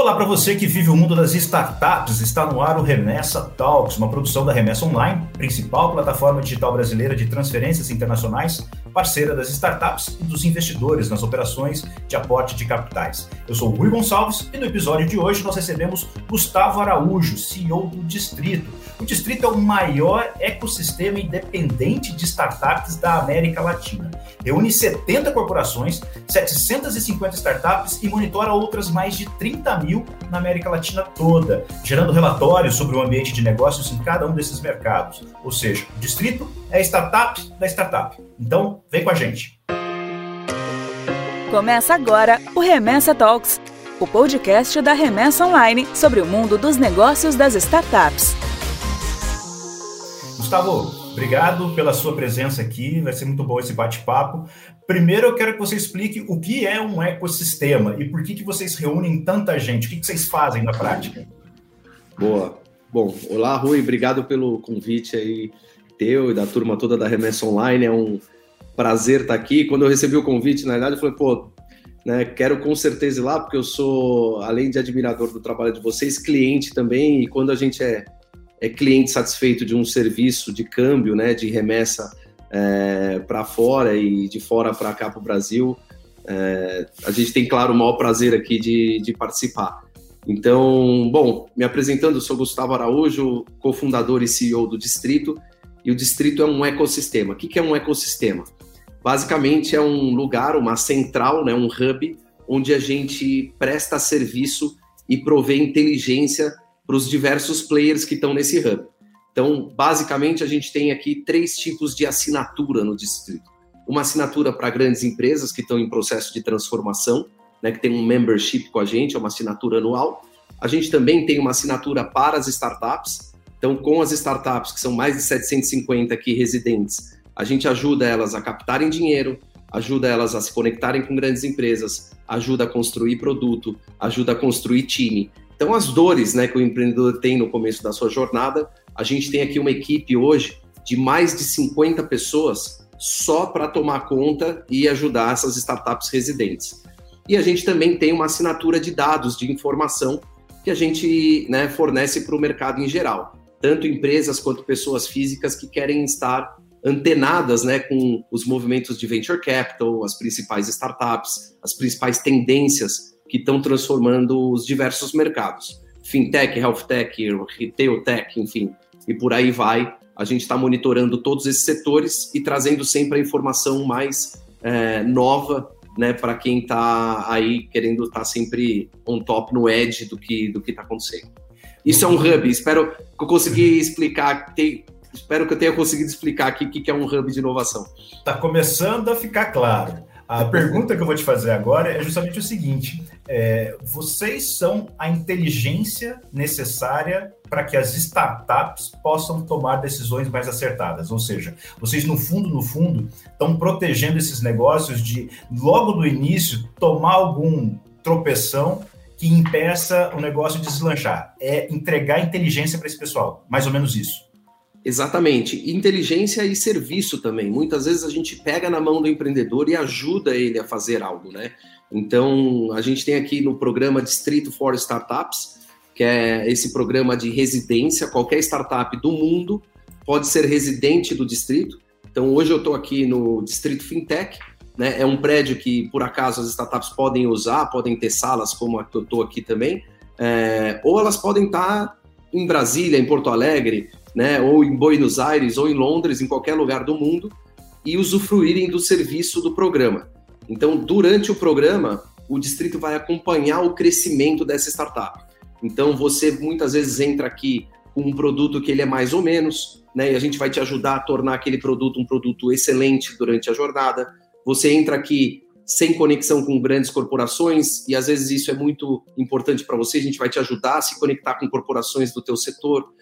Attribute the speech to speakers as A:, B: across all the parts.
A: Olá para você que vive o mundo das startups. Está no ar o Remessa Talks, uma produção da Remessa Online, principal plataforma digital brasileira de transferências internacionais, parceira das startups e dos investidores nas operações de aporte de capitais. Eu sou Rui Gonçalves e no episódio de hoje nós recebemos Gustavo Araújo, CEO do Distrito. O Distrito é o maior ecossistema independente de startups da América Latina. Reúne 70 corporações, 750 startups e monitora outras mais de 30 mil na América Latina toda, gerando relatórios sobre o ambiente de negócios em cada um desses mercados. Ou seja, o Distrito é a startup da startup. Então, vem com a gente.
B: Começa agora o Remessa Talks, o podcast da Remessa Online sobre o mundo dos negócios das startups.
A: Gustavo, obrigado pela sua presença aqui. Vai ser muito bom esse bate-papo. Primeiro, eu quero que você explique o que é um ecossistema e por que, que vocês reúnem tanta gente. O que, que vocês fazem na prática?
C: Boa. Bom, olá, Rui. Obrigado pelo convite aí teu e da turma toda da Remessa Online. É um prazer estar aqui. Quando eu recebi o convite, na verdade, eu falei, pô, né, quero com certeza ir lá, porque eu sou, além de admirador do trabalho de vocês, cliente também. E quando a gente é é cliente satisfeito de um serviço de câmbio, né, de remessa é, para fora e de fora para cá para o Brasil, é, a gente tem, claro, o maior prazer aqui de, de participar. Então, bom, me apresentando, sou Gustavo Araújo, cofundador e CEO do Distrito, e o Distrito é um ecossistema. O que é um ecossistema? Basicamente é um lugar, uma central, né, um hub, onde a gente presta serviço e provê inteligência para os diversos players que estão nesse hub. Então, basicamente, a gente tem aqui três tipos de assinatura no distrito. Uma assinatura para grandes empresas que estão em processo de transformação, né, que tem um membership com a gente, é uma assinatura anual. A gente também tem uma assinatura para as startups. Então, com as startups, que são mais de 750 aqui residentes, a gente ajuda elas a captarem dinheiro, ajuda elas a se conectarem com grandes empresas, ajuda a construir produto, ajuda a construir time. Então, as dores né, que o empreendedor tem no começo da sua jornada, a gente tem aqui uma equipe hoje de mais de 50 pessoas só para tomar conta e ajudar essas startups residentes. E a gente também tem uma assinatura de dados, de informação, que a gente né, fornece para o mercado em geral, tanto empresas quanto pessoas físicas que querem estar antenadas né, com os movimentos de venture capital, as principais startups, as principais tendências que estão transformando os diversos mercados. Fintech, health tech, retail tech, enfim, e por aí vai. A gente está monitorando todos esses setores e trazendo sempre a informação mais é, nova né, para quem está aí querendo estar tá sempre on top, no edge do que do está acontecendo. Isso é um hub, espero que eu consegui explicar, te, espero que eu tenha conseguido explicar aqui o que é um hub de inovação.
A: Está começando a ficar claro. A pergunta que eu vou te fazer agora é justamente o seguinte: é, vocês são a inteligência necessária para que as startups possam tomar decisões mais acertadas. Ou seja, vocês, no fundo, no fundo, estão protegendo esses negócios de, logo do início, tomar algum tropeção que impeça o negócio de deslanchar. É entregar inteligência para esse pessoal. Mais ou menos isso.
C: Exatamente. Inteligência e serviço também. Muitas vezes a gente pega na mão do empreendedor e ajuda ele a fazer algo, né? Então, a gente tem aqui no programa Distrito for Startups, que é esse programa de residência. Qualquer startup do mundo pode ser residente do distrito. Então, hoje eu estou aqui no Distrito Fintech, né? É um prédio que, por acaso, as startups podem usar, podem ter salas como a que eu estou aqui também, é, ou elas podem estar em Brasília, em Porto Alegre, né, ou em Buenos Aires, ou em Londres, em qualquer lugar do mundo, e usufruírem do serviço do programa. Então, durante o programa, o distrito vai acompanhar o crescimento dessa startup. Então, você muitas vezes entra aqui com um produto que ele é mais ou menos, né, e a gente vai te ajudar a tornar aquele produto um produto excelente durante a jornada. Você entra aqui sem conexão com grandes corporações, e às vezes isso é muito importante para você, a gente vai te ajudar a se conectar com corporações do teu setor.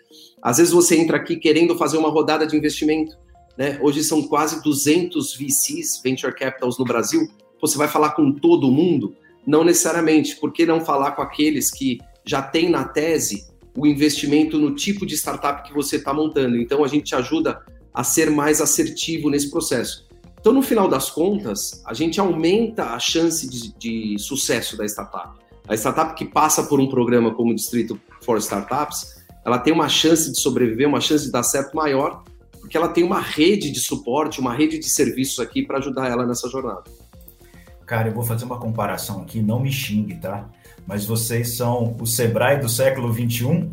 C: Às vezes você entra aqui querendo fazer uma rodada de investimento, né? Hoje são quase 200 VCs, Venture Capitals no Brasil. Você vai falar com todo mundo? Não necessariamente. Por que não falar com aqueles que já têm na tese o investimento no tipo de startup que você está montando? Então a gente te ajuda a ser mais assertivo nesse processo. Então, no final das contas, a gente aumenta a chance de, de sucesso da startup. A startup que passa por um programa como o Distrito for Startups, ela tem uma chance de sobreviver, uma chance de dar certo maior, porque ela tem uma rede de suporte, uma rede de serviços aqui para ajudar ela nessa jornada.
A: Cara, eu vou fazer uma comparação aqui, não me xingue, tá? Mas vocês são o Sebrae do século 21?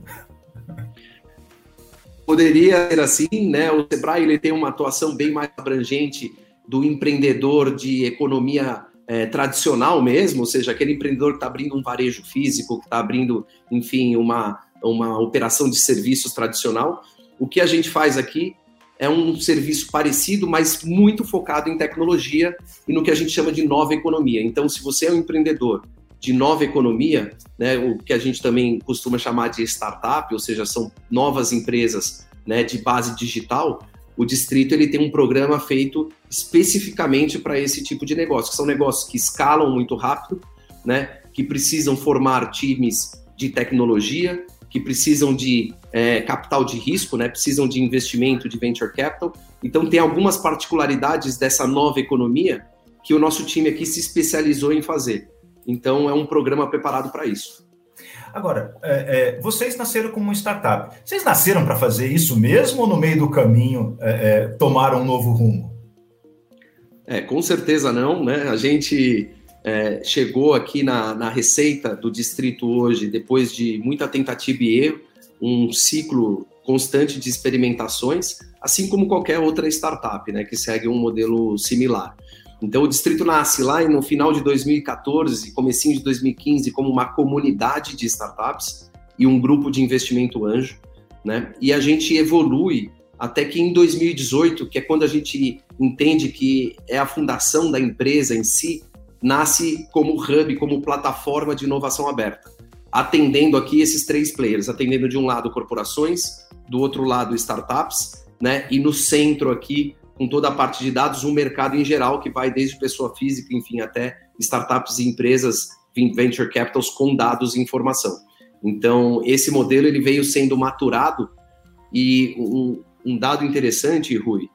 C: Poderia ser assim, né? O Sebrae ele tem uma atuação bem mais abrangente do empreendedor de economia é, tradicional mesmo, ou seja, aquele empreendedor que está abrindo um varejo físico, que está abrindo, enfim, uma, uma operação de serviços tradicional. O que a gente faz aqui é um serviço parecido, mas muito focado em tecnologia e no que a gente chama de nova economia. Então, se você é um empreendedor de nova economia, né, o que a gente também costuma chamar de startup, ou seja, são novas empresas né, de base digital, o distrito ele tem um programa feito especificamente para esse tipo de negócio, que são negócios que escalam muito rápido, né, que precisam formar times de tecnologia, que precisam de é, capital de risco, né? precisam de investimento de venture capital. Então, tem algumas particularidades dessa nova economia que o nosso time aqui se especializou em fazer. Então, é um programa preparado para isso.
A: Agora, é, é, vocês nasceram como uma startup. Vocês nasceram para fazer isso mesmo ou no meio do caminho é, é, tomaram um novo rumo?
C: É, com certeza não, né? A gente é, chegou aqui na, na receita do distrito hoje, depois de muita tentativa e erro, um ciclo constante de experimentações, assim como qualquer outra startup, né, que segue um modelo similar. Então, o distrito nasce lá no final de 2014, comecinho de 2015, como uma comunidade de startups e um grupo de investimento anjo, né? E a gente evolui até que em 2018, que é quando a gente entende que é a fundação da empresa em si, nasce como hub, como plataforma de inovação aberta, atendendo aqui esses três players, atendendo de um lado corporações, do outro lado startups, né? E no centro aqui, com toda a parte de dados, um mercado em geral que vai desde pessoa física, enfim, até startups e empresas venture capitals com dados e informação. Então, esse modelo ele veio sendo maturado e um, um dado interessante, Rui,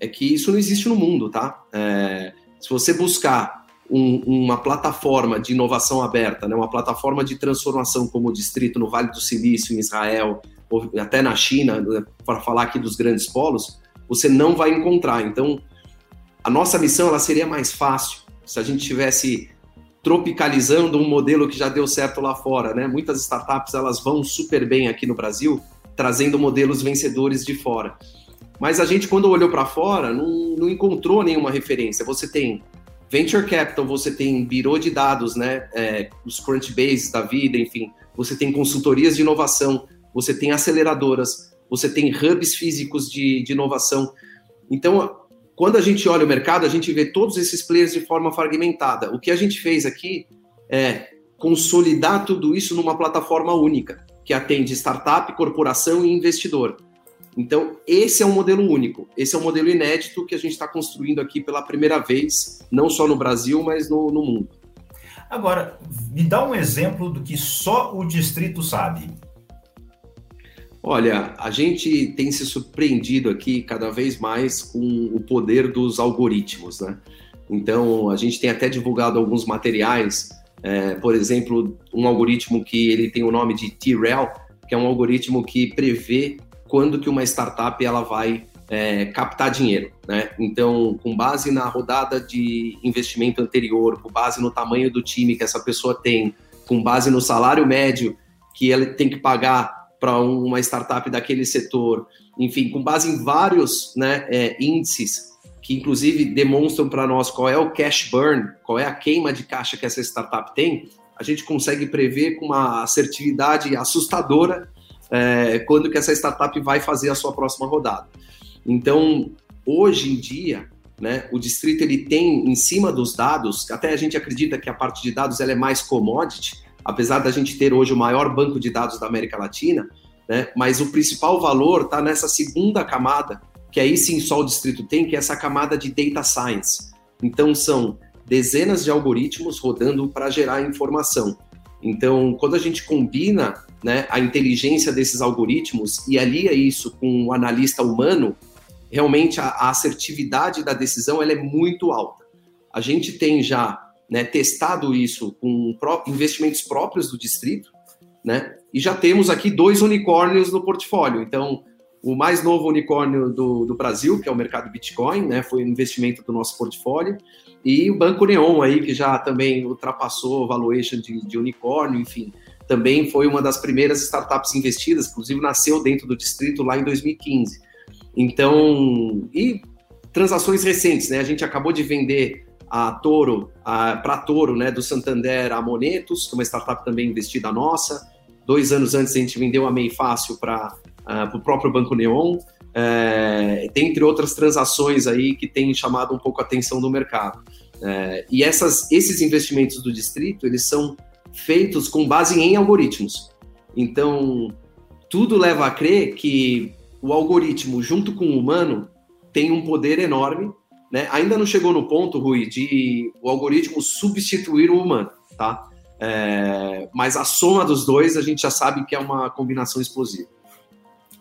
C: é que isso não existe no mundo, tá? É, se você buscar um, uma plataforma de inovação aberta, né, uma plataforma de transformação como o Distrito no Vale do Silício, em Israel, ou até na China, né, para falar aqui dos grandes polos, você não vai encontrar. Então, a nossa missão ela seria mais fácil se a gente tivesse tropicalizando um modelo que já deu certo lá fora, né? Muitas startups elas vão super bem aqui no Brasil, trazendo modelos vencedores de fora. Mas a gente, quando olhou para fora, não, não encontrou nenhuma referência. Você tem Venture Capital, você tem birô de dados, né? É, os Crunchbase da vida, enfim. Você tem consultorias de inovação, você tem aceleradoras, você tem hubs físicos de, de inovação. Então, quando a gente olha o mercado, a gente vê todos esses players de forma fragmentada. O que a gente fez aqui é consolidar tudo isso numa plataforma única, que atende startup, corporação e investidor. Então, esse é um modelo único, esse é um modelo inédito que a gente está construindo aqui pela primeira vez, não só no Brasil, mas no, no mundo.
A: Agora, me dá um exemplo do que só o distrito sabe.
C: Olha, a gente tem se surpreendido aqui cada vez mais com o poder dos algoritmos, né? Então, a gente tem até divulgado alguns materiais, é, por exemplo, um algoritmo que ele tem o nome de T-Rel, que é um algoritmo que prevê quando que uma startup ela vai é, captar dinheiro, né? Então, com base na rodada de investimento anterior, com base no tamanho do time que essa pessoa tem, com base no salário médio que ela tem que pagar para uma startup daquele setor, enfim, com base em vários né, é, índices que inclusive demonstram para nós qual é o cash burn, qual é a queima de caixa que essa startup tem, a gente consegue prever com uma assertividade assustadora é, quando que essa startup vai fazer a sua próxima rodada. Então, hoje em dia, né, o distrito ele tem em cima dos dados, até a gente acredita que a parte de dados ela é mais commodity, apesar da gente ter hoje o maior banco de dados da América Latina, né, mas o principal valor está nessa segunda camada, que aí sim só o distrito tem, que é essa camada de data science. Então são dezenas de algoritmos rodando para gerar informação. Então, quando a gente combina né, a inteligência desses algoritmos e alia isso com o analista humano, realmente a, a assertividade da decisão ela é muito alta. A gente tem já né, testado isso com investimentos próprios do distrito, né? E já temos aqui dois unicórnios no portfólio. Então, o mais novo unicórnio do, do Brasil, que é o mercado Bitcoin, né? Foi um investimento do nosso portfólio. E o Banco Neon aí, que já também ultrapassou o valuation de, de unicórnio, enfim. Também foi uma das primeiras startups investidas, inclusive nasceu dentro do distrito lá em 2015. Então, e transações recentes, né? A gente acabou de vender a Toro, para Toro, né, do Santander, a Monetos, que é uma startup também investida nossa. Dois anos antes a gente vendeu a Mei Fácil para uh, o próprio Banco Neon, é, dentre outras transações aí que têm chamado um pouco a atenção do mercado. É, e essas, esses investimentos do distrito, eles são feitos com base em algoritmos. Então, tudo leva a crer que o algoritmo, junto com o humano, tem um poder enorme né? Ainda não chegou no ponto, Rui, de o algoritmo substituir o humano, tá? É, mas a soma dos dois a gente já sabe que é uma combinação explosiva.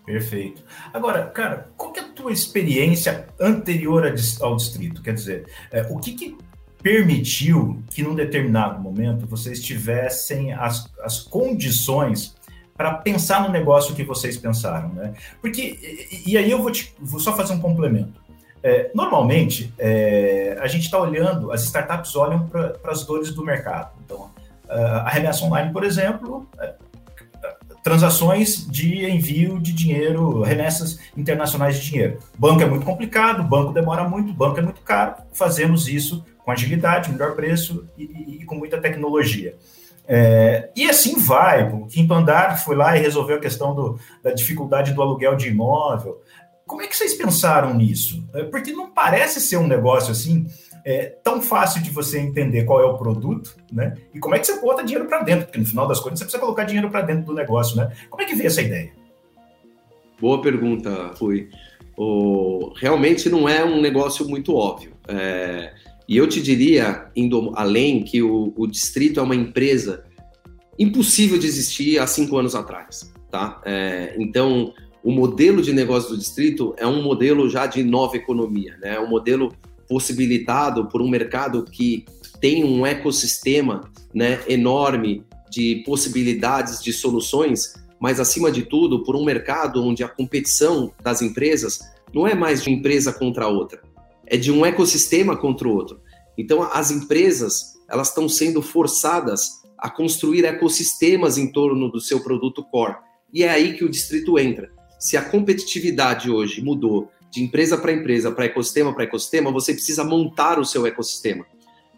A: Perfeito. Agora, cara, qual é a tua experiência anterior ao distrito? Quer dizer, é, o que, que permitiu que num determinado momento vocês tivessem as, as condições para pensar no negócio que vocês pensaram, né? Porque, e, aí eu vou, te, vou só fazer um complemento. É, normalmente, é, a gente está olhando, as startups olham para as dores do mercado. Então, a remessa online, por exemplo, é, transações de envio de dinheiro, remessas internacionais de dinheiro. Banco é muito complicado, banco demora muito, banco é muito caro. Fazemos isso com agilidade, melhor preço e, e, e com muita tecnologia. É, e assim vai. O quinto andar foi lá e resolveu a questão do, da dificuldade do aluguel de imóvel. Como é que vocês pensaram nisso? É, porque não parece ser um negócio assim é, tão fácil de você entender qual é o produto, né? E como é que você bota dinheiro para dentro? Porque no final das contas você precisa colocar dinheiro para dentro do negócio, né? Como é que veio essa ideia?
C: Boa pergunta, Rui. O, realmente não é um negócio muito óbvio. É, e eu te diria, indo além, que o, o, distrito é uma empresa impossível de existir há cinco anos atrás. Tá? É, então, o modelo de negócio do distrito é um modelo já de nova economia, né? É um modelo possibilitado por um mercado que tem um ecossistema né, enorme de possibilidades de soluções, mas acima de tudo por um mercado onde a competição das empresas não é mais de empresa contra outra, é de um ecossistema contra o outro. Então as empresas elas estão sendo forçadas a construir ecossistemas em torno do seu produto core e é aí que o distrito entra se a competitividade hoje mudou de empresa para empresa, para ecossistema para ecossistema, você precisa montar o seu ecossistema.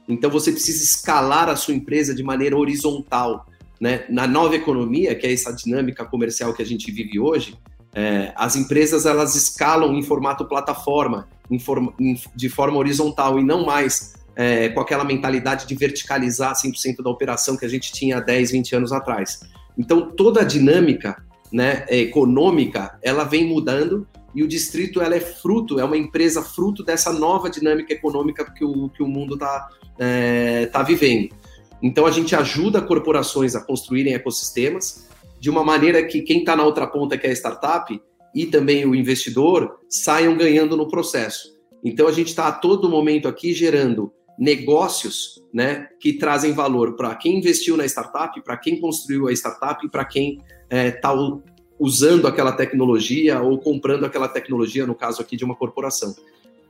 C: Então você precisa escalar a sua empresa de maneira horizontal. Né? Na nova economia, que é essa dinâmica comercial que a gente vive hoje, é, as empresas elas escalam em formato plataforma, em em, de forma horizontal e não mais é, com aquela mentalidade de verticalizar 100% da operação que a gente tinha 10, 20 anos atrás. Então toda a dinâmica né, econômica, ela vem mudando e o distrito ela é fruto, é uma empresa fruto dessa nova dinâmica econômica que o, que o mundo está é, tá vivendo. Então a gente ajuda corporações a construírem ecossistemas de uma maneira que quem está na outra ponta, que é a startup, e também o investidor, saiam ganhando no processo. Então a gente está a todo momento aqui gerando negócios né, que trazem valor para quem investiu na startup, para quem construiu a startup e para quem está é, usando aquela tecnologia ou comprando aquela tecnologia, no caso aqui de uma corporação.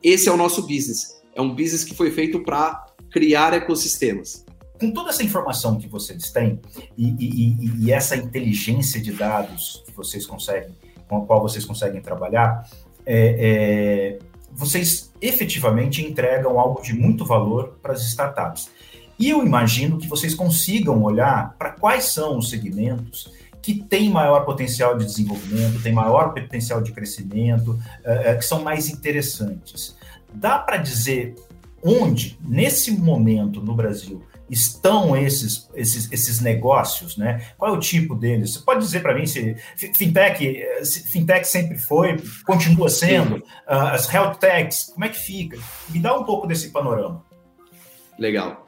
C: Esse é o nosso business. É um business que foi feito para criar ecossistemas.
A: Com toda essa informação que vocês têm e, e, e, essa inteligência de dados que vocês conseguem, com a qual vocês conseguem trabalhar, é, é, vocês efetivamente entregam algo de muito valor para as startups. E eu imagino que vocês consigam olhar para quais são os segmentos que têm maior potencial de desenvolvimento, têm maior potencial de crescimento, é, que são mais interessantes. Dá para dizer onde, nesse momento no Brasil, estão esses, esses, esses negócios, né? Qual é o tipo deles? Você pode dizer para mim se fintech, se fintech sempre foi, continua sendo, uh, as health techs, como é que fica? Me dá um pouco desse panorama.
C: Legal.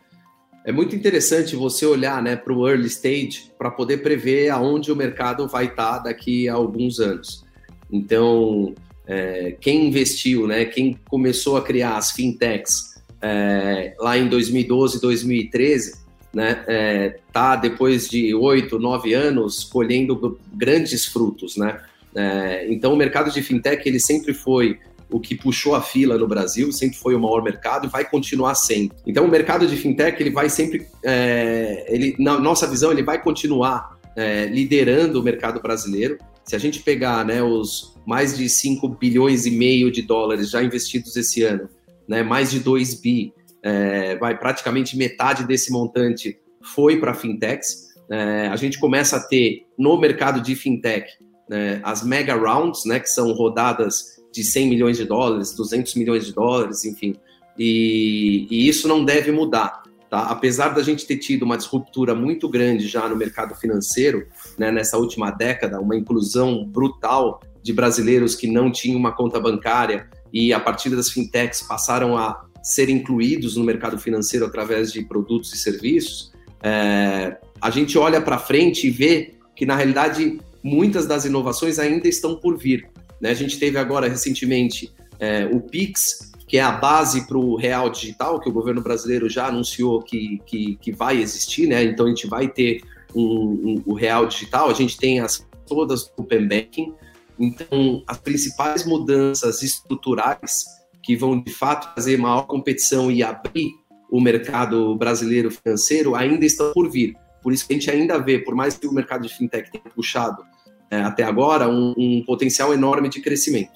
C: É muito interessante você olhar né, para o early stage para poder prever aonde o mercado vai estar tá daqui a alguns anos. Então, é, quem investiu, né, quem começou a criar as fintechs é, lá em 2012, 2013, né, é, tá depois de oito, nove anos colhendo grandes frutos, né? É, então o mercado de fintech ele sempre foi o que puxou a fila no Brasil, sempre foi o maior mercado e vai continuar sendo. Então o mercado de fintech ele vai sempre, é, ele na nossa visão ele vai continuar é, liderando o mercado brasileiro. Se a gente pegar né, os mais de 5 bilhões e meio de dólares já investidos esse ano, né, mais de 2 bi, é, vai praticamente metade desse montante foi para fintechs. É, a gente começa a ter no mercado de fintech né, as mega rounds, né, que são rodadas de 100 milhões de dólares, 200 milhões de dólares, enfim. E, e isso não deve mudar. Tá? Apesar da gente ter tido uma disruptura muito grande já no mercado financeiro, né, nessa última década, uma inclusão brutal de brasileiros que não tinham uma conta bancária e a partir das fintechs passaram a ser incluídos no mercado financeiro através de produtos e serviços, é, a gente olha para frente e vê que, na realidade, muitas das inovações ainda estão por vir. Né? A gente teve agora, recentemente, é, o PIX, que é a base para o real digital, que o governo brasileiro já anunciou que, que, que vai existir, né? então a gente vai ter um, um, o real digital, a gente tem as todas do Open Banking, então as principais mudanças estruturais que vão de fato fazer maior competição e abrir o mercado brasileiro financeiro ainda estão por vir. Por isso que a gente ainda vê, por mais que o mercado de fintech tenha puxado é, até agora, um, um, potencial enorme de crescimento.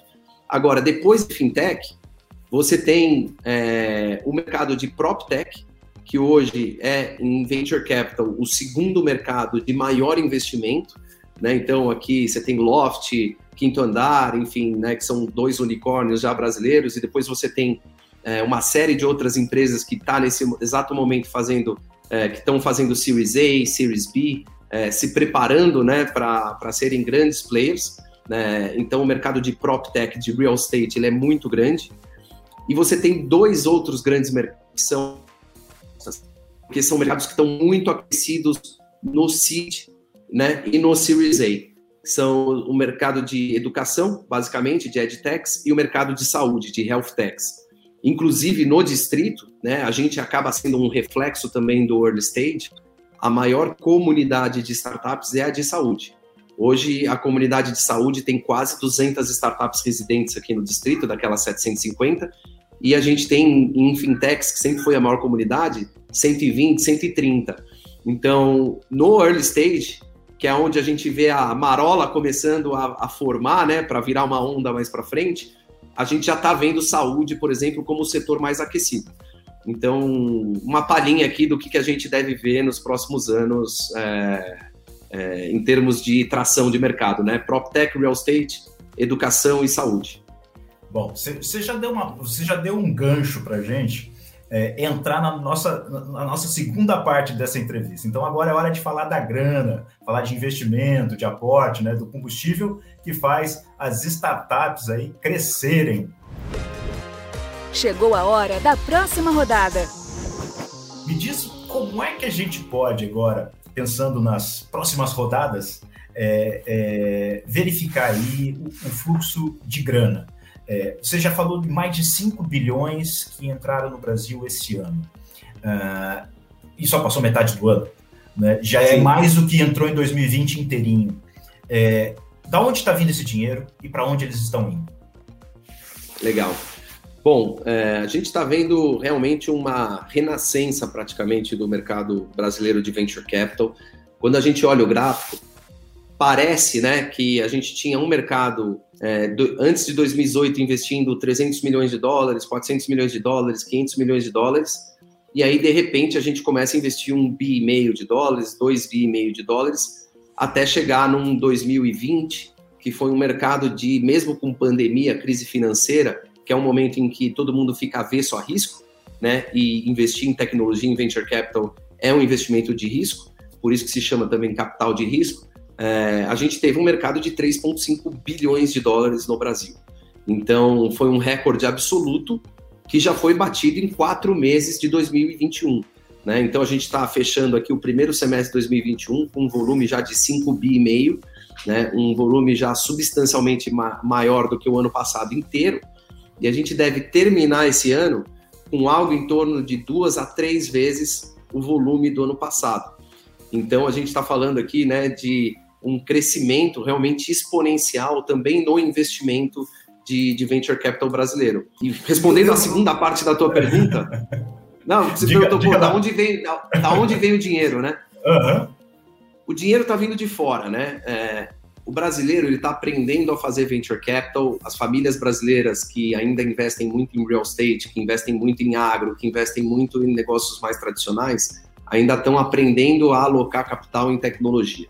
C: Agora, depois de fintech, você tem é, o mercado de PropTech, que hoje é em venture capital o segundo mercado de maior investimento. Né? Então, aqui você tem Loft, Quinto Andar, enfim, né, que são dois unicórnios já brasileiros, e depois você tem é, uma série de outras empresas que está nesse exato momento fazendo, é, que estão fazendo Series A, Series B, é, se preparando né, para serem grandes players. Né? Então, o mercado de PropTech, de real estate, ele é muito grande. E você tem dois outros grandes mercados que são, que são mercados que estão muito aquecidos no Seed né, e no Series A são o mercado de educação, basicamente, de edtechs, e o mercado de saúde, de healthtechs. Inclusive, no distrito, né, a gente acaba sendo um reflexo também do early stage, a maior comunidade de startups é a de saúde. Hoje, a comunidade de saúde tem quase 200 startups residentes aqui no distrito, daquelas 750, e a gente tem em fintechs, que sempre foi a maior comunidade, 120, 130. Então, no early stage, que é onde a gente vê a marola começando a, a formar, né, para virar uma onda mais para frente, a gente já está vendo saúde, por exemplo, como o setor mais aquecido. Então, uma palhinha aqui do que, que a gente deve ver nos próximos anos é, é, em termos de tração de mercado, né? PropTech, Real Estate, educação e saúde.
A: Bom, você já deu uma, você já deu um gancho para gente é, entrar na nossa, na nossa segunda parte dessa entrevista. Então, agora é hora de falar da grana, falar de investimento, de aporte, né, do combustível que faz as startups aí crescerem.
B: Chegou a hora da próxima rodada.
A: Me diz como é que a gente pode agora, pensando nas próximas rodadas, é, é, verificar aí o, o fluxo de grana. É, você já falou de mais de 5 bilhões que entraram no Brasil esse ano. Uh, e só passou metade do ano. Né? Já é Sim. é mais do que entrou em 2020 inteirinho. É, da onde está vindo esse dinheiro e para onde eles estão indo?
C: Legal. Bom, é, a gente está vendo realmente uma renascença praticamente do mercado brasileiro de venture capital. Quando a gente olha o gráfico, parece né, que a gente tinha um mercado é, do, antes de 2018 investindo 300 milhões de dólares, 400 milhões de dólares, 500 milhões de dólares, e aí de repente a gente começa a investir um bi e meio de dólares, dois bi e meio de dólares, até chegar num 2020 que foi um mercado de mesmo com pandemia, crise financeira, que é um momento em que todo mundo fica avesso a risco, né? E investir em tecnologia, em venture capital é um investimento de risco, por isso que se chama também capital de risco é, a gente teve um mercado de 3,5 bilhões de dólares no Brasil. Então, foi um recorde absoluto que já foi batido em quatro meses de 2021. Né? Então, a gente está fechando aqui o primeiro semestre de 2021 com um volume já de 5 bi e meio, né? um volume já substancialmente ma maior do que o ano passado inteiro. E a gente deve terminar esse ano com algo em torno de duas a três vezes o volume do ano passado. Então, a gente está falando aqui né, de um crescimento realmente exponencial também no investimento de, de venture capital brasileiro. E respondendo à segunda parte da tua pergunta, não, você diga, perguntou, pô, da onde, vem, da, da, onde vem o dinheiro, né? Uhum. O dinheiro está vindo de fora, né? É, o brasileiro ele está aprendendo a fazer venture capital. As famílias brasileiras que ainda investem muito em real estate, que investem muito em agro, que investem muito em negócios mais tradicionais, ainda estão aprendendo a alocar capital em tecnologia.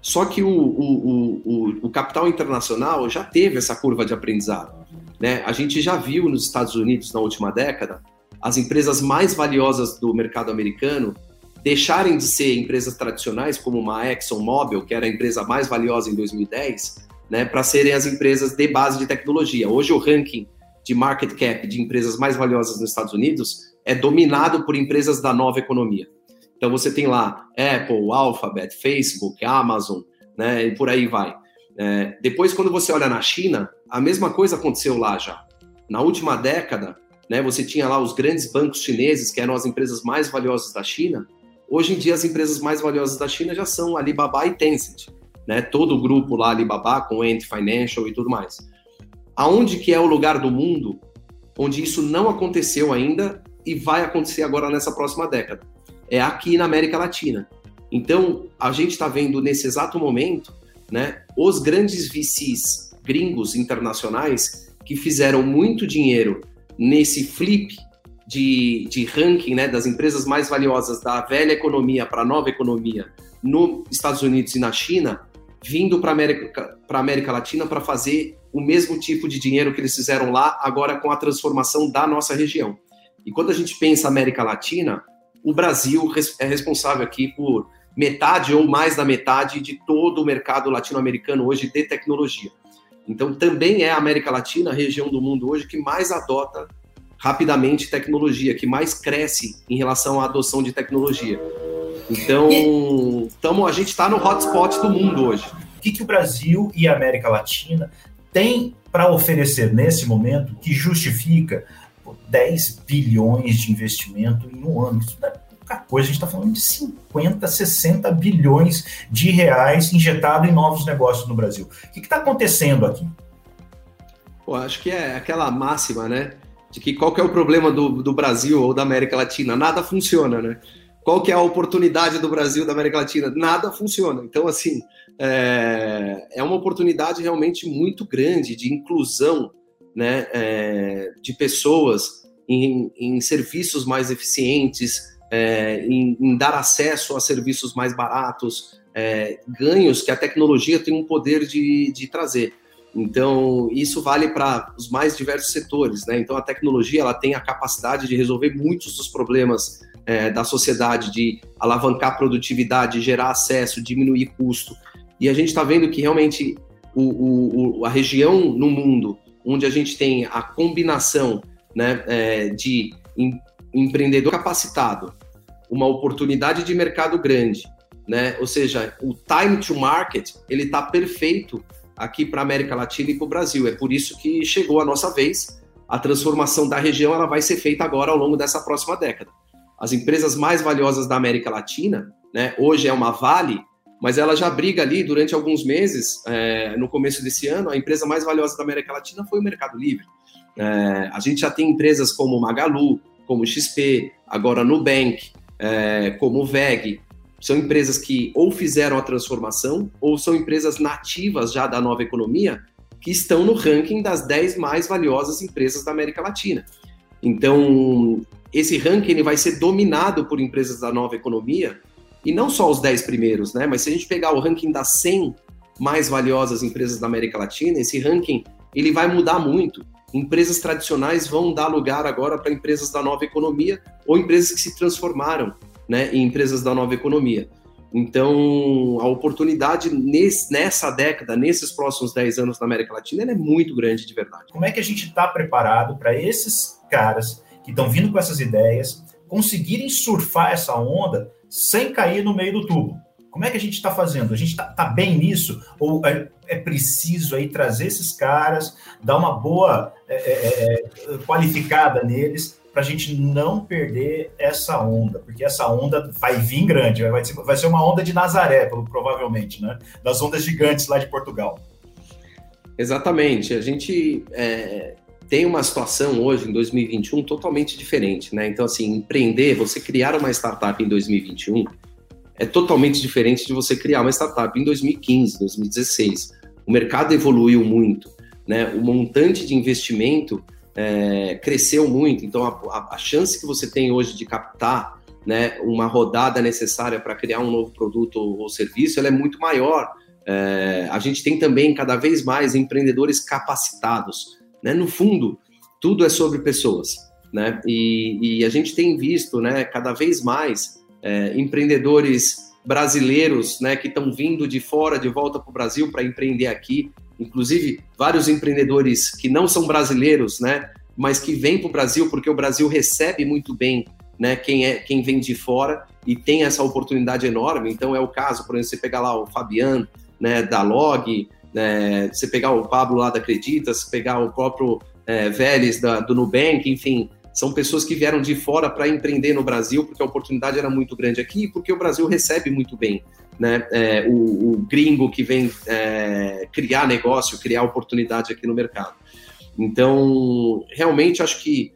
C: Só que o, o, o, o, capital internacional já teve essa curva de aprendizado. Né? A gente já viu nos Estados Unidos na última década as empresas mais valiosas do mercado americano deixarem de ser empresas tradicionais, como uma ExxonMobil, que era a empresa mais valiosa em 2010, né, para serem as empresas de base de tecnologia. Hoje, o ranking de market cap de empresas mais valiosas nos Estados Unidos é dominado por empresas da nova economia. Então, você tem lá Apple, Alphabet, Facebook, Amazon, né, e por aí vai. É, depois, quando você olha na China, a mesma coisa aconteceu lá já. Na última década, né, você tinha lá os grandes bancos chineses, que eram as empresas mais valiosas da China, Hoje em dia, as empresas mais valiosas da China já são Alibaba e Tencent, né? Todo o grupo lá, Alibaba, com Ant Financial e tudo mais. Aonde que é o lugar do mundo onde isso não aconteceu ainda e vai acontecer agora nessa próxima década? É aqui na América Latina. Então, a gente está vendo nesse exato momento, né, os grandes VCs gringos internacionais que fizeram muito dinheiro nesse flip de, de ranking né, das empresas mais valiosas da velha economia para a nova economia nos Estados Unidos e na China, vindo para América, a América Latina para fazer o mesmo tipo de dinheiro que eles fizeram lá, agora com a transformação da nossa região. E quando a gente pensa América Latina, o Brasil é responsável aqui por metade ou mais da metade de todo o mercado latino-americano hoje de tecnologia. Então, também é a América Latina a região do mundo hoje que mais adota rapidamente tecnologia, que mais cresce em relação à adoção de tecnologia. Então, tamo, a gente está no hotspot do mundo hoje.
A: O que, que o Brasil e a América Latina têm para oferecer nesse momento que justifica 10 bilhões de investimento em um ano? Isso não é pouca coisa, a gente está falando de 50, 60 bilhões de reais injetado em novos negócios no Brasil. O que está acontecendo aqui?
C: Pô, acho que é aquela máxima, né? de que qual que é o problema do, do Brasil ou da América Latina? Nada funciona, né? Qual que é a oportunidade do Brasil, da América Latina? Nada funciona. Então, assim, é, é uma oportunidade realmente muito grande de inclusão né, é, de pessoas em, em, serviços mais eficientes, é, em, em, dar acesso a serviços mais baratos, é, ganhos que a tecnologia tem um poder de, de trazer. Então, isso vale para os mais diversos setores, né? Então, a tecnologia ela tem a capacidade de resolver muitos dos problemas é, da sociedade, de alavancar produtividade, gerar acesso, diminuir custo. E a gente está vendo que realmente o, o, a região no mundo onde a gente tem a combinação né, é, de em, empreendedor capacitado, uma oportunidade de mercado grande, né? Ou seja, o time to market ele está perfeito aqui para a América Latina e para o Brasil. É por isso que chegou a nossa vez. A transformação da região ela vai ser feita agora ao longo dessa próxima década. As empresas mais valiosas da América Latina, né, hoje é uma Vale, mas ela já briga ali durante alguns meses, é, no começo desse ano, a empresa mais valiosa da América Latina foi o Mercado Livre. É, a gente já tem empresas como Magalu, como XP, agora Nubank, é, como VEG, são empresas que ou fizeram a transformação ou são empresas nativas já da nova economia que estão no ranking das 10 mais valiosas empresas da América Latina. Então, esse ranking ele vai ser dominado por empresas da nova economia e não só os 10 primeiros, né? Mas se a gente pegar o ranking das 100 mais valiosas empresas da América Latina, esse ranking ele vai mudar muito. Empresas tradicionais vão dar lugar agora para empresas da nova economia ou empresas que se transformaram né, em empresas da nova economia. Então, a oportunidade nesse, nessa década, nesses próximos 10 anos na América Latina, é muito grande de verdade.
A: Como é que a gente está preparado para esses caras que estão vindo com essas ideias conseguirem surfar essa onda sem cair no meio do tubo? Como é que a gente está fazendo? A gente está tá bem nisso? Ou é, é, preciso aí trazer esses caras, dar uma boa é, é, é qualificada neles para a gente não perder essa onda, porque essa onda vai vir grande, vai ser, vai ser uma onda de Nazaré, provavelmente, né? Das ondas gigantes lá de Portugal.
C: Exatamente. A gente é, tem uma situação hoje, em 2021, totalmente diferente, né? Então, assim, empreender, você criar uma startup em 2021 é totalmente diferente de você criar uma startup em 2015, 2016. O mercado evoluiu muito, né? O montante de investimento é, cresceu muito, então a, a, chance que você tem hoje de captar né, uma rodada necessária para criar um novo produto ou serviço, ela é muito maior. É, a gente tem também cada vez mais empreendedores capacitados. Né? No fundo, tudo é sobre pessoas. Né? E, e a gente tem visto né, cada vez mais é, empreendedores brasileiros né, que estão vindo de fora de volta para o Brasil para empreender aqui inclusive vários empreendedores que não são brasileiros, né, mas que vêm para o Brasil porque o Brasil recebe muito bem né, quem, é, quem vem de fora e tem essa oportunidade enorme. Então é o caso, por exemplo, você pegar lá o Fabiano né, da Log, né, você pegar o Pablo lá da Acreditas, pegar o próprio é, Vélez da, do Nubank, enfim, são pessoas que vieram de fora para empreender no Brasil porque a oportunidade era muito grande aqui e porque o Brasil recebe muito bem né, é, o, o, gringo que vem é, criar negócio, criar oportunidade aqui no mercado. Então, realmente acho que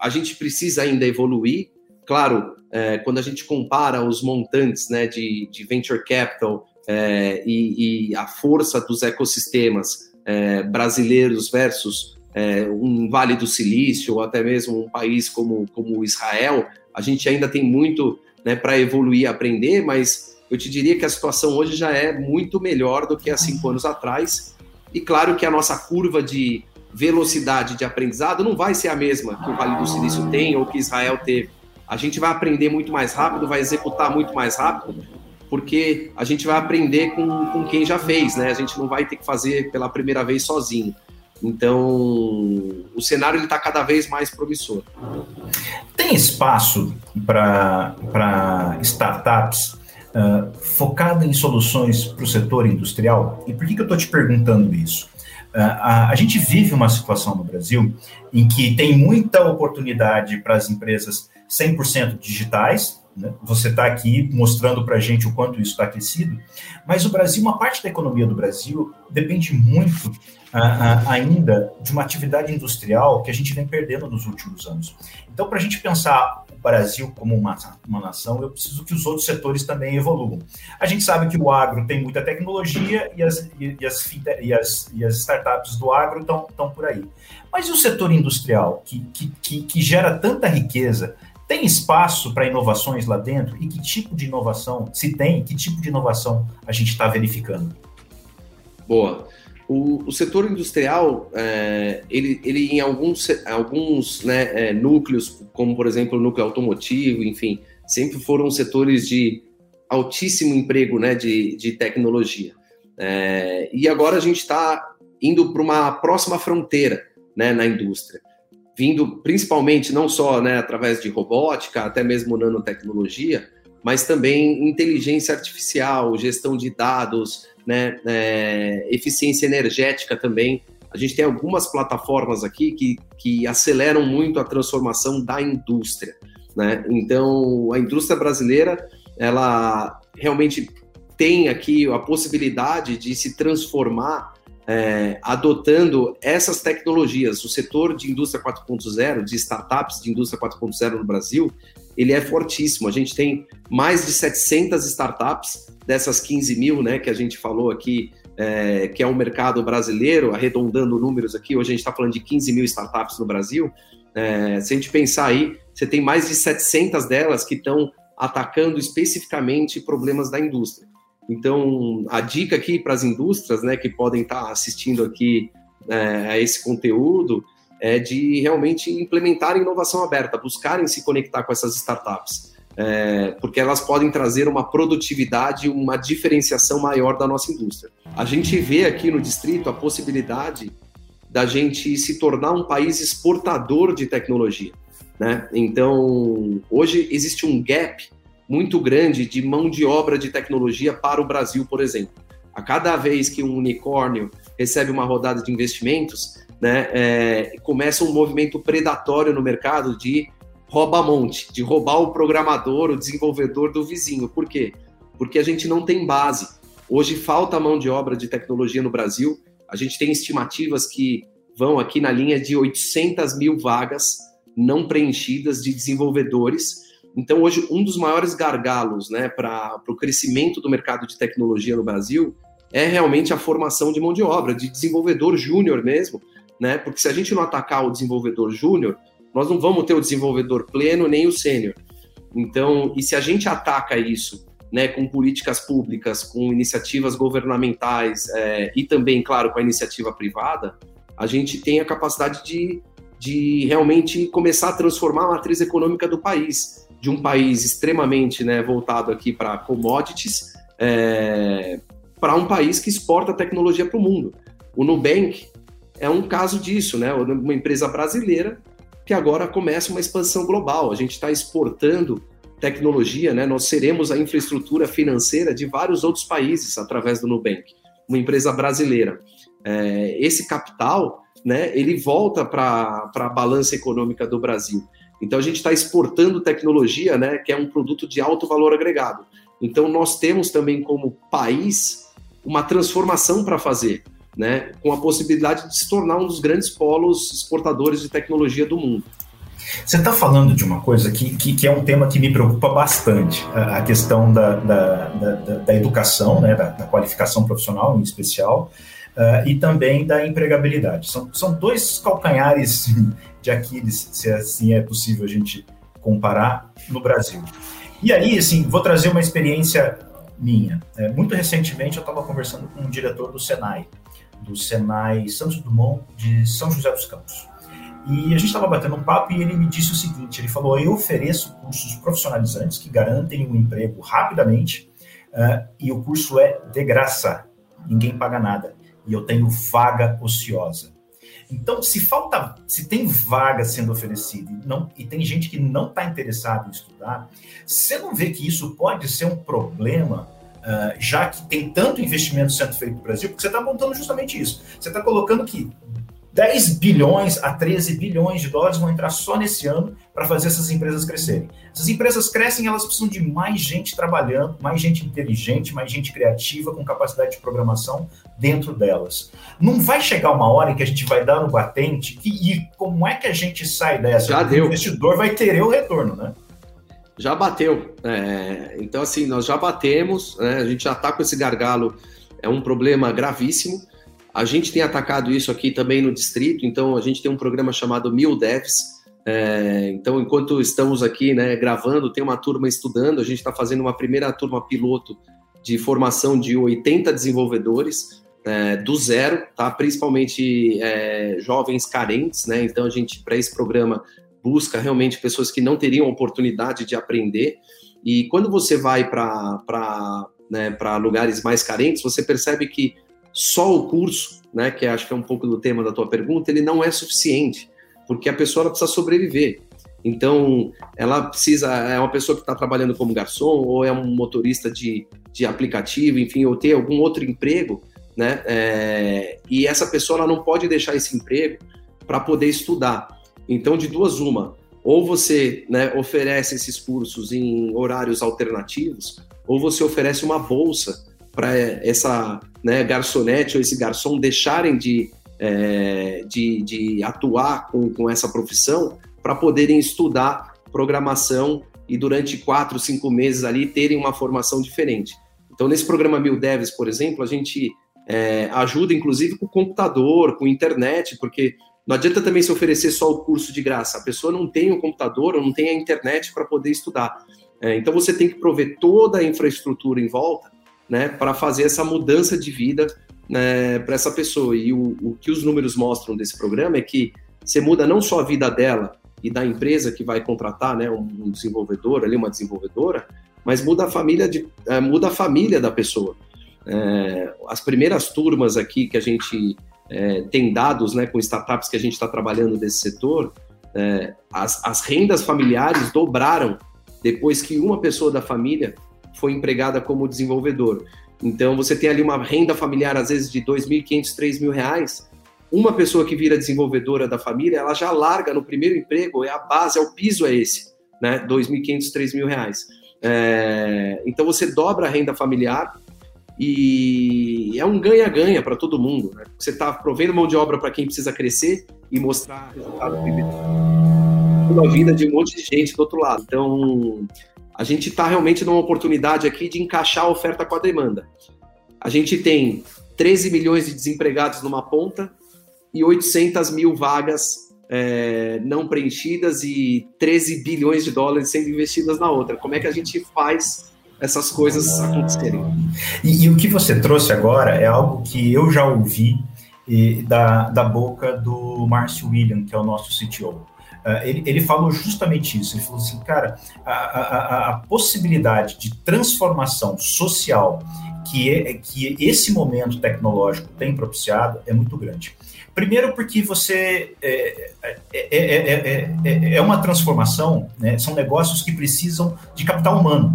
C: a gente precisa ainda evoluir. Claro, é, quando a gente compara os montantes né, de, de venture capital é, e, e, a força dos ecossistemas é, brasileiros versus é, um Vale do Silício ou até mesmo um país como, como Israel, a gente ainda tem muito né, para evoluir aprender, mas eu te diria que a situação hoje já é muito melhor do que há cinco anos atrás. E claro que a nossa curva de velocidade de aprendizado não vai ser a mesma que o Vale do Silício tem ou que Israel teve. A gente vai aprender muito mais rápido, vai executar muito mais rápido, porque a gente vai aprender com, com quem já fez, né? A gente não vai ter que fazer pela primeira vez sozinho. Então, o cenário está cada vez mais promissor.
A: Tem espaço para startups uh, focada em soluções para o setor industrial. E por que, que eu estou te perguntando isso? Uh, a, a, gente vive uma situação no Brasil em que tem muita oportunidade para as empresas 100% digitais. Né? Você está aqui mostrando para a gente o quanto isso está aquecido, mas o Brasil, uma parte da economia do Brasil depende muito ainda de uma atividade industrial que a gente vem perdendo nos últimos anos. Então, para a gente pensar Brasil como uma, uma nação, eu preciso que os outros setores também evoluam. A gente sabe que o agro tem muita tecnologia e as, e, e as, e as, e as startups do agro estão por aí. Mas e o setor industrial, que, que, que, que gera tanta riqueza, tem espaço para inovações lá dentro? E que tipo de inovação, se tem, que tipo de inovação a gente está verificando?
C: Boa. O, o setor industrial, é, ele, ele em alguns, alguns né, é, núcleos, como por exemplo o núcleo automotivo, enfim, sempre foram setores de altíssimo emprego né, de, de tecnologia. É, e agora a gente está indo para uma próxima fronteira né, na indústria, vindo principalmente não só né, através de robótica, até mesmo nanotecnologia, mas também inteligência artificial, gestão de dados, né, é, eficiência energética também. A gente tem algumas plataformas aqui que, que aceleram muito a transformação da indústria. Né? Então, a indústria brasileira, ela realmente tem aqui a possibilidade de se transformar é, adotando essas tecnologias. O setor de indústria 4.0, de startups de indústria 4.0 no Brasil, ele é fortíssimo. A gente tem mais de 700 startups dessas 15 mil, né, que a gente falou aqui, é, que é um mercado brasileiro, arredondando números aqui, hoje a gente está falando de 15 mil startups no Brasil. É, se a gente pensar aí, você tem mais de 700 delas que estão atacando especificamente problemas da indústria. Então, a dica aqui para as indústrias, né, que podem estar tá assistindo aqui é, a esse conteúdo, é de realmente implementar inovação aberta, buscarem se conectar com essas startups, é, porque elas podem trazer uma produtividade, uma diferenciação maior da nossa indústria. A gente vê aqui no distrito a possibilidade da gente se tornar um país exportador de tecnologia. Né? Então, hoje existe um gap muito grande de mão de obra de tecnologia para o Brasil, por exemplo. A cada vez que um unicórnio recebe uma rodada de investimentos, né, é, começa um movimento predatório no mercado de rouba-monte, de roubar o programador, o desenvolvedor do vizinho. Por quê? Porque a gente não tem base. Hoje falta mão de obra de tecnologia no Brasil. A gente tem estimativas que vão aqui na linha de 800 mil vagas não preenchidas de desenvolvedores. Então, hoje, um dos maiores gargalos né, para o crescimento do mercado de tecnologia no Brasil é realmente a formação de mão de obra, de desenvolvedor júnior mesmo, né? Porque se a gente não atacar o desenvolvedor júnior, nós não vamos ter o desenvolvedor pleno nem o sênior. Então, e se a gente ataca isso, né, com políticas públicas, com iniciativas governamentais é, e também, claro, com a iniciativa privada, a gente tem a capacidade de, de realmente começar a transformar a matriz econômica do país, de um país extremamente né, voltado aqui para commodities, é, para um país que exporta tecnologia para o mundo. O Nubank é um caso disso, né? Uma empresa brasileira que agora começa uma expansão global. A gente está exportando tecnologia, né? Nós seremos a infraestrutura financeira de vários outros países através do Nubank, uma empresa brasileira. É, esse capital, né? Ele volta para a balança econômica do Brasil. Então a gente está exportando tecnologia, né? Que é um produto de alto valor agregado. Então nós temos também como país uma transformação para fazer né, com a possibilidade de se tornar um dos grandes polos exportadores de tecnologia do mundo.
A: Você está falando de uma coisa que, que, que, é um tema que me preocupa bastante, a, questão da, da, da, da, educação, né, da, da qualificação profissional em especial, uh, e também da empregabilidade. São, são dois calcanhares de Aquiles, se assim é possível a gente comparar, no Brasil. E aí, assim, vou trazer uma experiência minha. É, muito recentemente eu estava conversando com um diretor do Senai, do Senai Santos Dumont de São José dos Campos. E a gente estava batendo um papo e ele me disse o seguinte: ele falou, eu ofereço cursos profissionalizantes que garantem um emprego rapidamente uh, e o curso é de graça, ninguém paga nada e eu tenho vaga ociosa. Então, se falta, se tem vaga sendo oferecida e, não, e tem gente que não está interessado em estudar, você não vê que isso pode ser um problema uh, já que tem tanto investimento sendo feito no Brasil, porque você está montando justamente isso. Você está colocando que 10 bilhões a 13 bilhões de dólares vão entrar só nesse ano para fazer essas empresas crescerem. Essas empresas crescem, elas precisam de mais gente trabalhando, mais gente inteligente, mais gente criativa, com capacidade de programação dentro delas. Não vai chegar uma hora em que a gente vai dar no batente e, e como é que a gente sai dessa?
C: Já deu.
A: O investidor vai ter o retorno, né?
C: já bateu. É, então, assim, nós já batemos, né, a gente já está com esse gargalo, é um problema gravíssimo. A gente tem atacado isso aqui também no distrito, então a gente tem um programa chamado Mil Devs. É, então, enquanto estamos aqui né, gravando, tem uma turma estudando, a gente está fazendo uma primeira turma piloto de formação de 80 desenvolvedores é, do zero, tá? principalmente é, jovens carentes, né? Então, a gente, para esse programa, busca realmente pessoas que não teriam oportunidade de aprender. E quando você vai para né, lugares mais carentes, você percebe que só o curso, né, que acho que é um pouco do tema da tua pergunta, ele não é suficiente, porque a pessoa precisa sobreviver. Então, ela precisa, é uma pessoa que está trabalhando como garçom, ou é um motorista de, de aplicativo, enfim, ou ter algum outro emprego, né? É, e essa pessoa ela não pode deixar esse emprego para poder estudar. Então, de duas, uma. Ou você né, oferece esses cursos em horários alternativos, ou você oferece uma bolsa para essa né, garçonete ou esse garçom deixarem de, é, de, de atuar com, com essa profissão para poderem estudar programação e durante quatro, cinco meses ali terem uma formação diferente. Então, nesse programa Mil Devs, por exemplo, a gente é, ajuda inclusive com computador, com internet, porque não adianta também se oferecer só o curso de graça. A pessoa não tem o computador ou não tem a internet para poder estudar. É, então você tem que prover toda a infraestrutura em volta né, para fazer essa mudança de vida né, para essa pessoa. E o, o, que os números mostram desse programa é que você muda não só a vida dela e da empresa que vai contratar né, um desenvolvedor, ali, uma desenvolvedora, mas muda a família, de, é, muda a família da pessoa. É, as primeiras turmas aqui que a gente é, tem dados né, com startups que a gente está trabalhando desse setor, as, as rendas familiares dobraram depois que uma pessoa da família foi empregada como desenvolvedor. Então, você tem ali uma renda familiar, às vezes, de R$ 2.500, R$ 3.000, uma pessoa que vira desenvolvedora da família, ela já larga no primeiro emprego, é a base, é o piso é esse, né? R$ 2.500, R$ mil reais. É, então você dobra a renda familiar e é um ganha-ganha para todo mundo. Né? Você está provendo mão de obra para quem precisa crescer e mostrar resultado na vida de um monte de gente do outro lado. Então, a gente está realmente numa oportunidade aqui de encaixar a oferta com a demanda. A gente tem 13 milhões de desempregados numa ponta e 800 mil vagas é, não preenchidas e 13 bilhões de dólares sendo investidas na outra. Como é que a gente faz essas coisas acontecerem?
A: E, e o que você trouxe agora é algo que eu já ouvi e, da, da boca do Márcio William, que é o nosso CTO. Uh, ele, ele, falou justamente isso. Ele falou assim, cara, a, a, a possibilidade de transformação social que, é, que esse momento tecnológico tem propiciado é muito grande. Primeiro, porque você é, é, é, é uma transformação, né? são negócios que precisam de capital humano.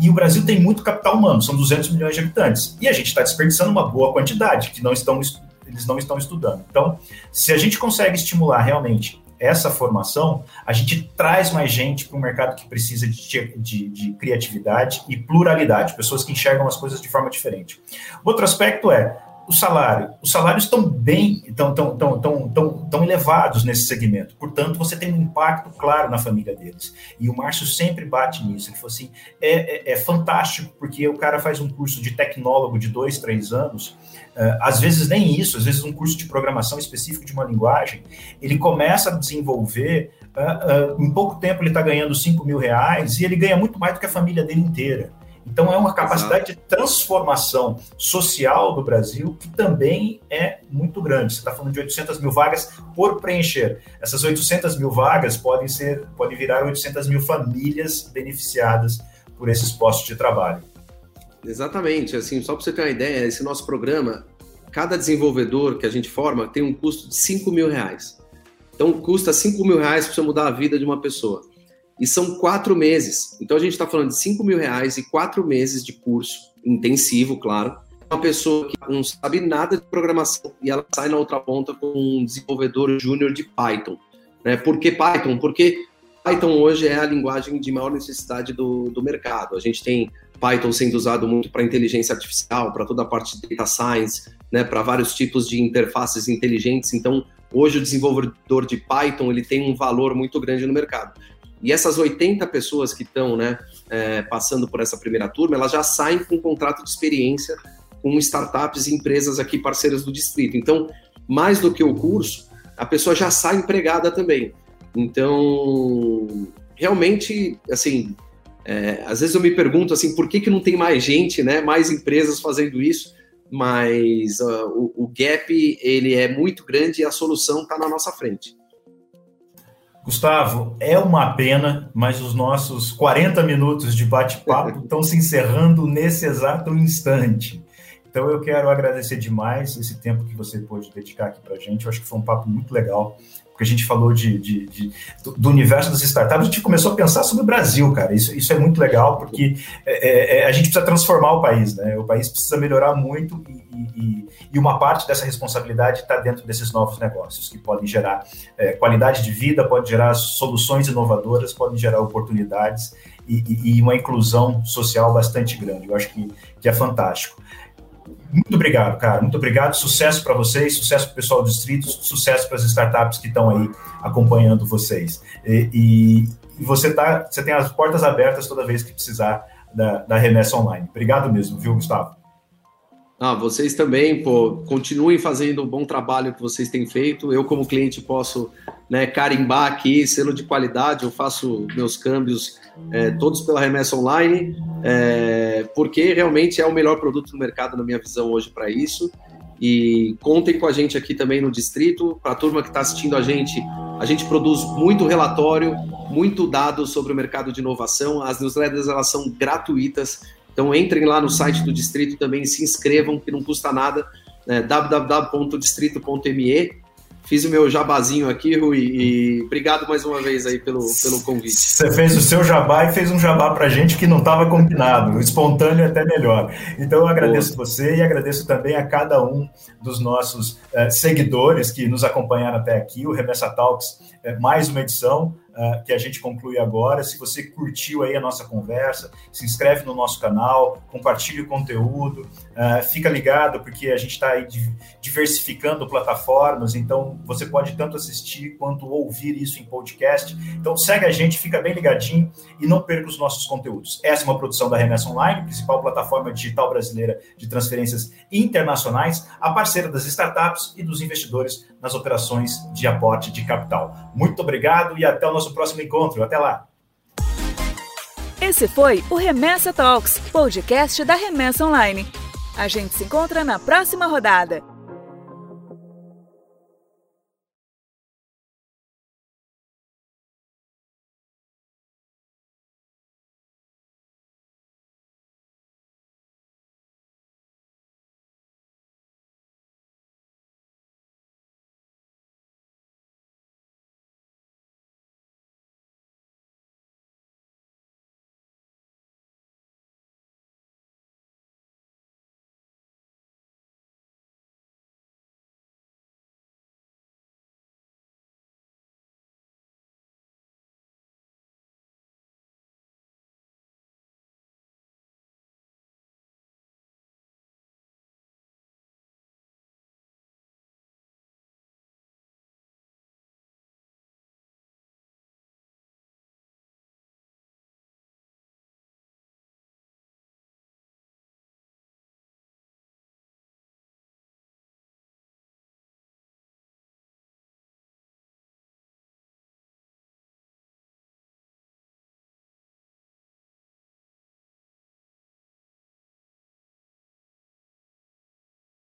A: E o Brasil tem muito capital humano, são 200 milhões de habitantes. E a gente está desperdiçando uma boa quantidade, que não estão, eles não estão estudando. Então, se a gente consegue estimular realmente essa formação, a gente traz mais gente para um mercado que precisa de, de, de, criatividade e pluralidade, pessoas que enxergam as coisas de forma diferente. Outro aspecto é o salário. Os salários estão bem, estão tão, tão, tão, tão, tão elevados nesse segmento. Portanto, você tem um impacto claro na família deles. E o Márcio sempre bate nisso. Ele falou assim: é, é, é fantástico, porque o cara faz um curso de tecnólogo de dois, três anos. Uh, às vezes nem isso, às vezes um curso de programação específico de uma linguagem. Ele começa a desenvolver. Uh, uh, em pouco tempo ele está ganhando 5 mil reais e ele ganha muito mais do que a família dele inteira. Então, é uma capacidade Exato. de transformação social do Brasil que também é muito grande. Você está falando de 800 mil vagas por preencher. Essas 800 mil vagas podem ser, podem virar 800 mil famílias beneficiadas por esses postos de trabalho.
C: Exatamente. Assim, só para você ter uma ideia, esse nosso programa, cada desenvolvedor que a gente forma tem um custo de 5 mil reais. Então, custa 5 mil reais para você mudar a vida de uma pessoa e são quatro meses. Então a gente está falando de 5 mil reais e quatro meses de curso intensivo, claro. Uma pessoa que não sabe nada de programação e ela sai na outra ponta com um desenvolvedor júnior de Python. Né? Por que Python? Porque Python hoje é a linguagem de maior necessidade do, do mercado. A gente tem Python sendo usado muito para inteligência artificial, para toda a parte de data science, né, para vários tipos de interfaces inteligentes. Então, hoje o desenvolvedor de Python ele tem um valor muito grande no mercado. E essas 80 pessoas que estão né, é, passando por essa primeira turma, elas já saem com um contrato de experiência com startups e empresas aqui parceiras do distrito. Então, mais do que o curso, a pessoa já sai empregada também. Então, realmente, assim, é, às vezes eu me pergunto assim, por que, que não tem mais gente, né, mais empresas fazendo isso? Mas uh, o, o gap ele é muito grande e a solução está na nossa frente.
A: Gustavo, é uma pena, mas os nossos 40 minutos de bate-papo estão se encerrando nesse exato instante. Então eu quero agradecer demais esse tempo que você pôde dedicar aqui para a gente. Eu acho que foi um papo muito legal porque a gente falou de, de, de do, universo das startups, a gente começou a pensar sobre o Brasil, cara. Isso, isso é muito legal, porque é, é, é a gente precisa transformar o país, né? O país precisa melhorar muito e, e, e uma parte dessa responsabilidade está dentro desses novos negócios, que podem gerar é, qualidade de vida, podem gerar soluções inovadoras, podem gerar oportunidades e, e, uma inclusão social bastante grande. Eu acho que, que é fantástico. Muito obrigado, cara. Muito obrigado. Sucesso para vocês, sucesso para o pessoal do distrito, sucesso para as startups que estão aí acompanhando vocês. E, e, você, tá, você tem as portas abertas toda vez que precisar da, da remessa online. Obrigado mesmo, viu, Gustavo?
C: Ah, vocês também, pô, continuem fazendo o bom trabalho que vocês têm feito. Eu, como cliente, posso né, carimbar aqui, selo de qualidade, eu faço meus câmbios é, todos pela remessa online, é, porque realmente é o melhor produto do mercado, na minha visão, hoje para isso. E contem com a gente aqui também no distrito. Para a turma que está assistindo a gente, a gente produz muito relatório, muito dado sobre o mercado de inovação. As newsletters elas são gratuitas então entrem lá no site do distrito também, se inscrevam, que não custa nada, né, www.distrito.me. fiz o meu jabazinho aqui, Rui, e obrigado mais uma vez aí pelo, pelo convite.
A: Você fez o seu jabá e fez um jabá para gente que não estava combinado, espontâneo é até melhor. Então eu agradeço Boa. você e agradeço também a cada um dos nossos uh, seguidores que nos acompanharam até aqui, o Remessa Talks, é mais uma edição uh, que a gente conclui agora. Se você curtiu aí a nossa conversa, se inscreve no nosso canal, compartilhe o conteúdo, uh, fica ligado, porque a gente está diversificando plataformas, então você pode tanto assistir quanto ouvir isso em podcast. Então segue a gente, fica bem ligadinho e não perca os nossos conteúdos. Essa é uma produção da Remessa Online, principal plataforma digital brasileira de transferências internacionais, a parceira das startups e dos investidores nas operações de aporte de capital. Muito obrigado e até o nosso próximo encontro. Até lá!
B: Esse foi o Remessa Talks, podcast da Remessa Online. A gente se encontra na próxima rodada.